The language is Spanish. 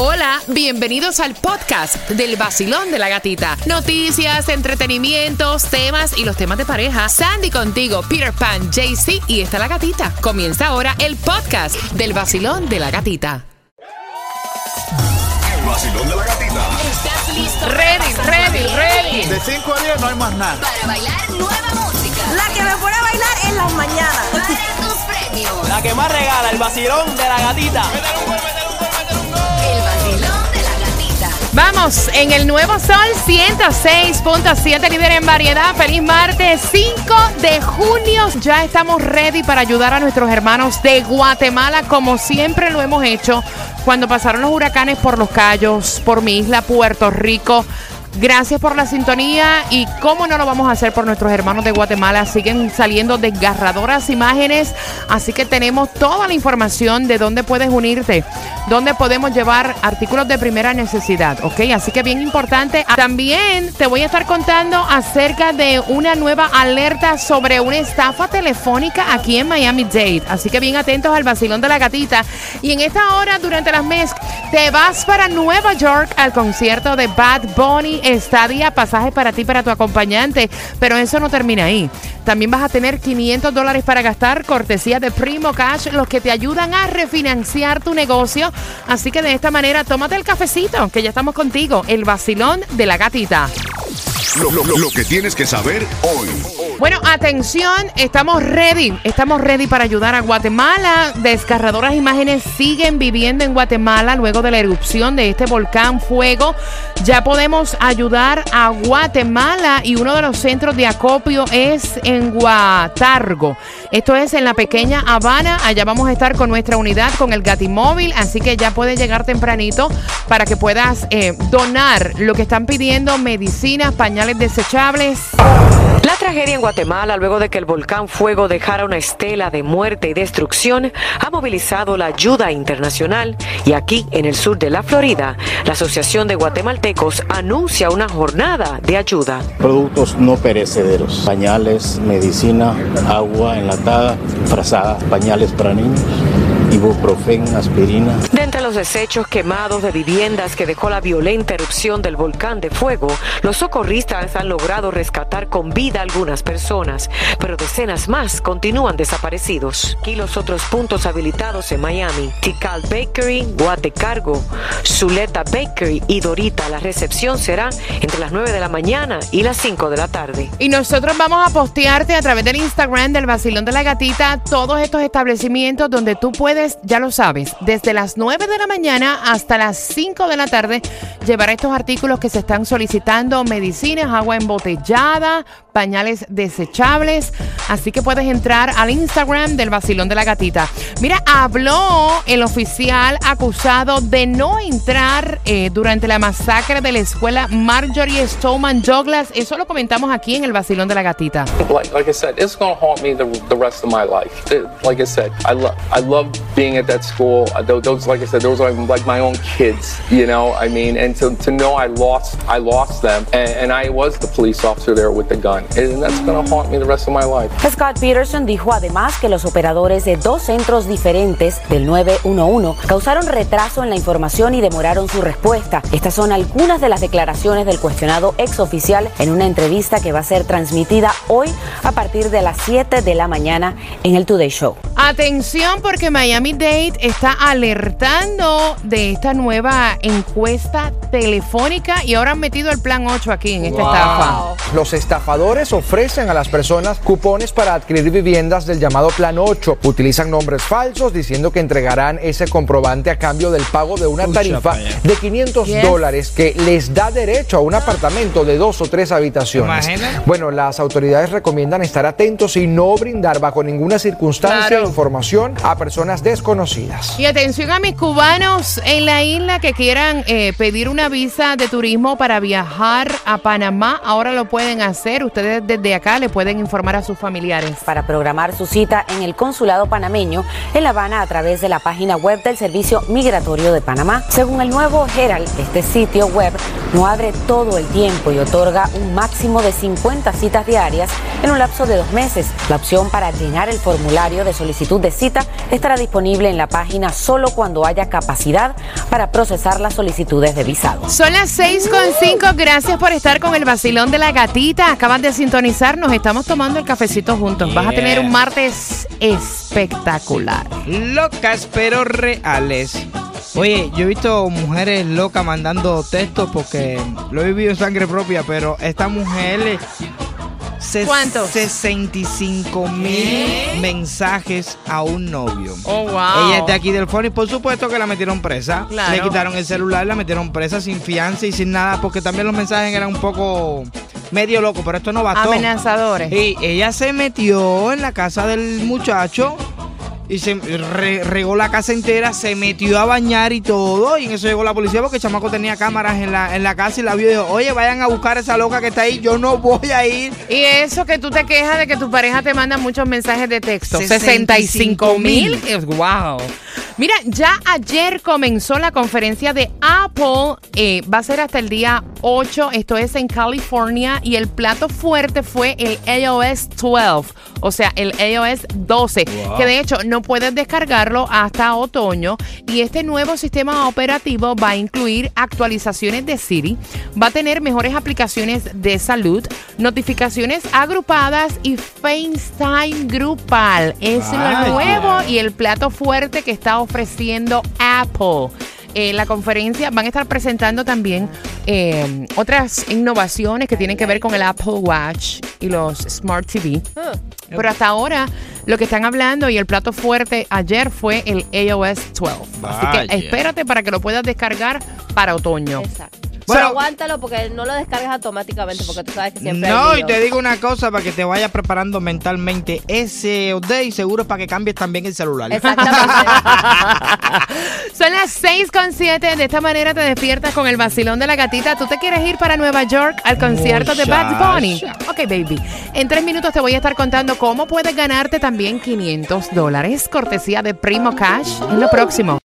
Hola, bienvenidos al podcast del vacilón de la gatita. Noticias, entretenimientos, temas y los temas de pareja. Sandy contigo, Peter Pan, JC y está la gatita. Comienza ahora el podcast del vacilón de la gatita. El vacilón de la gatita. ¿Estás listo? Ready, ready, bien? ready. De 5 a 10 no hay más nada. Para bailar nueva música. La que me pone a bailar en las mañanas. Para tus premios. La que más regala, el vacilón de la gatita. Vamos, en el nuevo sol 106.7 líder en variedad. Feliz martes 5 de junio. Ya estamos ready para ayudar a nuestros hermanos de Guatemala como siempre lo hemos hecho cuando pasaron los huracanes por los Cayos, por mi isla Puerto Rico. Gracias por la sintonía y cómo no lo vamos a hacer por nuestros hermanos de Guatemala. Siguen saliendo desgarradoras imágenes, así que tenemos toda la información de dónde puedes unirte, dónde podemos llevar artículos de primera necesidad, ¿ok? Así que bien importante. También te voy a estar contando acerca de una nueva alerta sobre una estafa telefónica aquí en Miami Dade. Así que bien atentos al vacilón de la gatita. Y en esta hora, durante las MESC, te vas para Nueva York al concierto de Bad Bunny Estadía, pasaje para ti, para tu acompañante. Pero eso no termina ahí. También vas a tener 500 dólares para gastar, cortesía de Primo Cash, los que te ayudan a refinanciar tu negocio. Así que de esta manera, tómate el cafecito, que ya estamos contigo, el vacilón de la gatita. Lo que tienes que saber hoy. Bueno, atención, estamos ready, estamos ready para ayudar a Guatemala. Desgarradoras imágenes siguen viviendo en Guatemala luego de la erupción de este volcán Fuego. Ya podemos ayudar a Guatemala y uno de los centros de acopio es en Guatargo. Esto es en la pequeña Habana. Allá vamos a estar con nuestra unidad, con el Gatimóvil, así que ya puedes llegar tempranito para que puedas eh, donar lo que están pidiendo, medicinas, pañales desechables. La tragedia en Guatemala, luego de que el volcán Fuego dejara una estela de muerte y destrucción, ha movilizado la ayuda internacional y aquí, en el sur de la Florida, la Asociación de Guatemaltecos anuncia una jornada de ayuda. Productos no perecederos, pañales, medicina, agua enlatada, frazadas, pañales para niños, ibuprofen, aspirina. De los desechos quemados de viviendas que dejó la violenta erupción del volcán de fuego, los socorristas han logrado rescatar con vida algunas personas, pero decenas más continúan desaparecidos. Aquí los otros puntos habilitados en Miami, Tikal Bakery, Guatecargo, Zuleta Bakery y Dorita. La recepción será entre las 9 de la mañana y las 5 de la tarde. Y nosotros vamos a postearte a través del Instagram del Vacilón de la Gatita todos estos establecimientos donde tú puedes, ya lo sabes, desde las 9 de la mañana hasta las 5 de la tarde llevar estos artículos que se están solicitando, medicinas, agua embotellada, pañales desechables. Así que puedes entrar al Instagram del Vacilón de la Gatita. Mira, habló el oficial acusado de no entrar eh, durante la masacre de la escuela Marjorie Stoneman Douglas. Eso lo comentamos aquí en el Vacilón de la Gatita. like, like I said, it's haunt me the, the rest of my life. It- like I said, I love I love being at that school. Tho- Those, like I said, those are like my own kids. You know, I mean, and to, to know I lost I lost them, and, and I was the police officer there with the gun, and that's going to haunt me the rest of my life. Scott Peterson dijo además que los operadores de dos centros diferentes del 911 causaron retraso en la información y demoraron su respuesta. Estas son algunas de las declaraciones del cuestionado ex oficial en una entrevista que va a ser transmitida hoy a partir de las 7 de la mañana en el Today Show. Atención porque Miami Dade está alertando de esta nueva encuesta telefónica y ahora han metido el plan 8 aquí en esta estafa. Los estafadores ofrecen a las personas cupones para adquirir viviendas del llamado Plan 8. Utilizan nombres falsos diciendo que entregarán ese comprobante a cambio del pago de una tarifa de 500 Yes. dólares que les da derecho a un apartamento de dos o tres habitaciones. Bueno, las autoridades recomiendan estar atentos y no brindar bajo ninguna circunstancia Claro. Información a personas desconocidas. Y atención a mis cubanos en la isla que quieran eh, pedir una visa de turismo para viajar a Panamá. Ahora lo pueden hacer. Ustedes desde acá le pueden informar a sus familiares. Para programar su cita en el consulado panameño en La Habana a través de la página web del Servicio Migratorio de Panamá. Según el nuevo Herald, este sitio web no abre todo el tiempo y otorga un máximo de 50 citas diarias en un lapso de dos meses. La opción para llenar el formulario de solicitud solicitud de cita estará disponible en la página solo cuando haya capacidad para procesar las solicitudes de visado. Son las 6 con 5. Gracias por estar con el vacilón de la gatita. Acaban de sintonizarnos. Estamos tomando el cafecito juntos. Vas a tener un martes espectacular. Locas pero reales. Oye, yo he visto mujeres locas mandando textos porque lo he vivido en sangre propia, pero esta mujer... ¿Cuántos? 65 mil mensajes a un novio. Oh, wow. Ella es de aquí del foro y por supuesto que la metieron presa. Claro. Le quitaron el celular, la metieron presa sin fianza y sin nada porque también los mensajes eran un poco medio locos, pero esto no bastó. Amenazadores. Y ella se metió en la casa del muchacho y se re- regó la casa entera, se metió a bañar y todo. Y en eso llegó la policía porque el chamaco tenía cámaras en la, en la casa y la vio y dijo, oye, vayan a buscar a esa loca que está ahí, yo no voy a ir. Y eso que tú te quejas de que tu pareja te manda muchos mensajes de texto. 65 65 mil. Wow. Mira, ya ayer comenzó la conferencia de Apple. eh, va a ser hasta el día 8. Esto es en California. Y el plato fuerte fue el iOS 12. O sea, el iOS 12. Que de hecho no puedes descargarlo hasta otoño. Y este nuevo sistema operativo va a incluir actualizaciones de Siri. Va a tener mejores aplicaciones de salud, notificaciones agrupadas y FaceTime grupal. Es lo nuevo y el plato fuerte que está ofreciendo Apple. En la conferencia van a estar presentando también eh, otras innovaciones que tienen que ver con el Apple Watch y los Smart TV. Pero hasta ahora lo que están hablando y el plato fuerte ayer fue el iOS 12. Así que espérate para que lo puedas descargar para otoño. Exacto. Bueno. Pero aguántalo porque no lo descargas automáticamente porque tú sabes que siempre No, hay y te digo una cosa para que te vayas preparando mentalmente. Ese y seguro es para que cambies también el celular. Exactamente. Son las 6 con 7. De esta manera te despiertas con el vacilón de la gatita. ¿Tú te quieres ir para Nueva York al concierto de Bad Bunny? Ok, baby. En tres minutos te voy a estar contando cómo puedes ganarte también 500 dólares. Cortesía de Primo Cash en lo próximo.